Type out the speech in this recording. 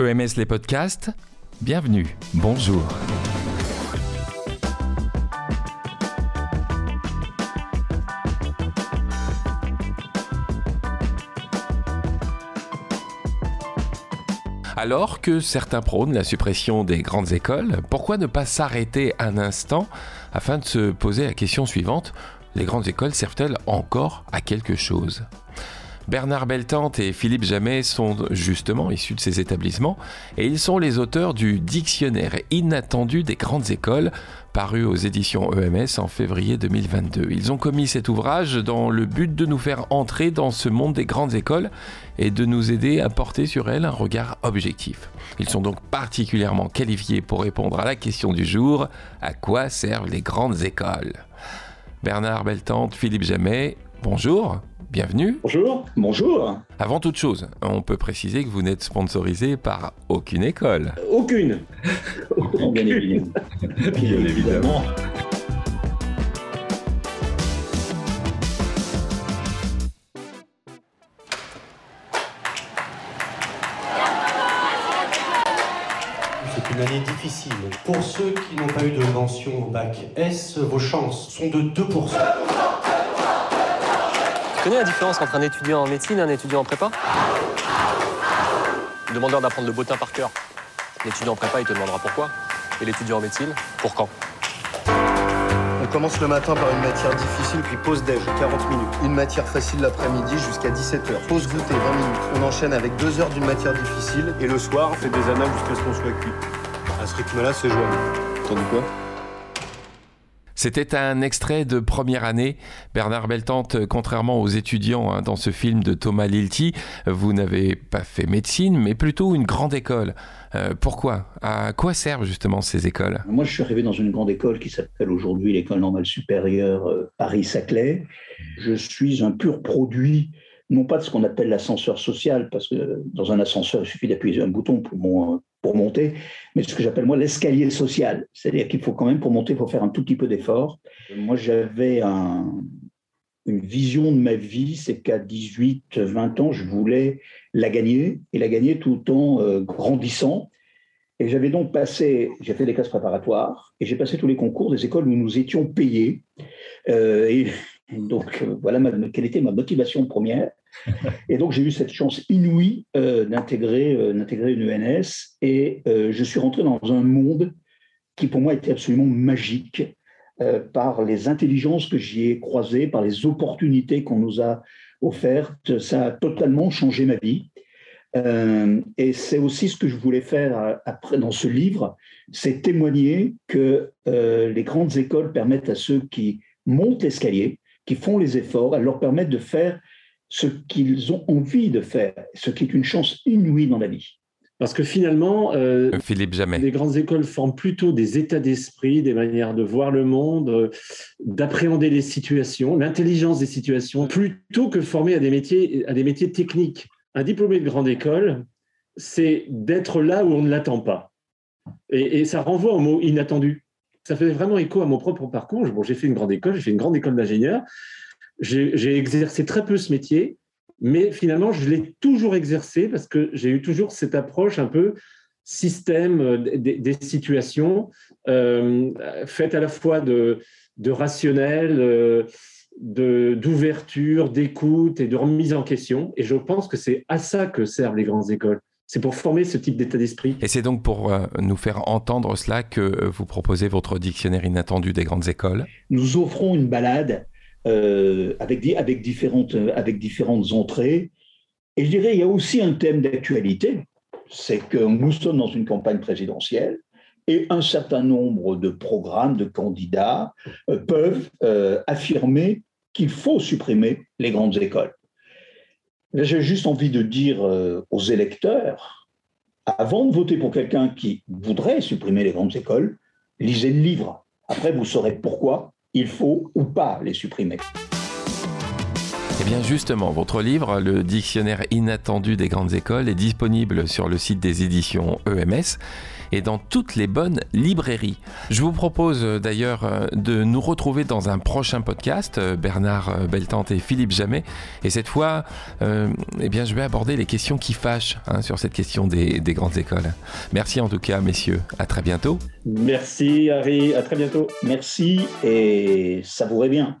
EMS les podcasts, bienvenue, bonjour. Alors que certains prônent la suppression des grandes écoles, pourquoi ne pas s'arrêter un instant afin de se poser la question suivante. Les grandes écoles servent-elles encore à quelque chose? Bernard Beltante et Philippe Jamet sont justement issus de ces établissements et ils sont les auteurs du Dictionnaire inattendu des grandes écoles paru aux éditions EMS en février 2022. Ils ont commis cet ouvrage dans le but de nous faire entrer dans ce monde des grandes écoles et de nous aider à porter sur elles un regard objectif. Ils sont donc particulièrement qualifiés pour répondre à la question du jour, à quoi servent les grandes écoles? Bernard Beltante, Philippe Jamet, bonjour. Bienvenue. Bonjour. Bonjour. Avant toute chose, on peut préciser que vous n'êtes sponsorisé par aucune école. Aucune. aucune. Bien évidemment. Bien évidemment. C'est une année difficile. Pour ceux qui n'ont pas eu de mention au bac S, vos chances sont de 2%. Tu connais la différence entre un étudiant en médecine et un étudiant en prépa? Le demandeur d'apprendre le botin par cœur. L'étudiant en prépa, il te demandera pourquoi. Et l'étudiant en médecine, pour quand? On commence le matin par une matière difficile, puis pause déj, 40 minutes. Une matière facile l'après-midi jusqu'à 17h. Pause goûter, 20 minutes. On enchaîne avec 2 heures d'une matière difficile. Et le soir, on fait des annales jusqu'à ce qu'on soit cuit. À ce rythme-là, c'est jouable. T'en quoi? C'était un extrait de première année. Bernard Beltante, contrairement aux étudiants hein, dans ce film de Thomas Lilti, vous n'avez pas fait médecine, mais plutôt une grande école. Euh, pourquoi? À quoi servent justement ces écoles? Moi, je suis arrivé dans une grande école qui s'appelle aujourd'hui l'École normale supérieure euh, Paris-Saclay. Je suis un pur produit non pas de ce qu'on appelle l'ascenseur social, parce que dans un ascenseur, il suffit d'appuyer un bouton pour, pour monter, mais ce que j'appelle moi l'escalier social. C'est-à-dire qu'il faut quand même, pour monter, il faut faire un tout petit peu d'effort. Moi, j'avais une vision de ma vie, c'est qu'à 18, 20 ans, je voulais la gagner, et la gagner tout en euh, grandissant. Et j'avais donc passé, j'ai fait des classes préparatoires, et j'ai passé tous les concours des écoles où nous étions payés. Euh, et donc, euh, voilà quelle était ma motivation première. Et donc, j'ai eu cette chance inouïe euh, d'intégrer, euh, une ENS et je suis rentré dans un monde qui, pour moi, était absolument magique par les intelligences que j'y ai croisées, par les opportunités qu'on nous a offertes. Ça a totalement changé ma vie. et c'est aussi ce que je voulais faire après dans ce livre, c'est témoigner que les grandes écoles permettent à ceux qui montent l'escalier, qui font les efforts, elles leur permettent de faire ce qu'ils ont envie de faire, ce qui est une chance inouïe dans la vie. Parce que finalement, euh, Philippe Jamais. les grandes écoles forment plutôt des états d'esprit, des manières de voir le monde, euh, d'appréhender les situations, l'intelligence des situations, plutôt que former à des métiers, à des métiers techniques. Un diplômé de grande école, c'est d'être là où on ne l'attend pas. Et, et, ça renvoie au mot inattendu ça fait vraiment écho à mon propre parcours. Bon, j'ai fait une grande école, j'ai fait une grande école d'ingénieur. J'ai exercé très peu ce métier, mais finalement, je l'ai toujours exercé parce que j'ai eu toujours cette approche un peu système euh, des, situations, euh, faite à la fois de, de rationnel, euh, d'ouverture, d'écoute et de remise en question. Et je pense que c'est à ça que servent les grandes écoles. C'est pour former ce type d'état d'esprit. Et c'est donc pour euh, nous faire entendre cela que vous proposez votre dictionnaire inattendu des grandes écoles Nous offrons une balade euh, avec, avec, différentes, entrées. Et je dirais, il y a aussi un thème d'actualité, c'est que nous sommes dans une campagne présidentielle et un certain nombre de programmes, de candidats peuvent affirmer qu'il faut supprimer les grandes écoles. J'ai juste envie de dire euh, aux électeurs, avant de voter pour quelqu'un qui voudrait supprimer les grandes écoles, lisez le livre. Après, vous saurez pourquoi il faut ou pas les supprimer. Eh bien justement, votre livre, le dictionnaire inattendu des grandes écoles, est disponible sur le site des éditions EMS et dans toutes les bonnes librairies. Je vous propose euh, d'ailleurs euh, de nous retrouver dans un prochain podcast, euh, Bernard Beltante et Philippe Jamet. Et cette fois, eh bien, je vais aborder les questions qui fâchent hein, sur cette question des, des grandes écoles. Merci en tout cas, messieurs. À très bientôt. Merci, Harry. À très bientôt. Merci et savourez bien.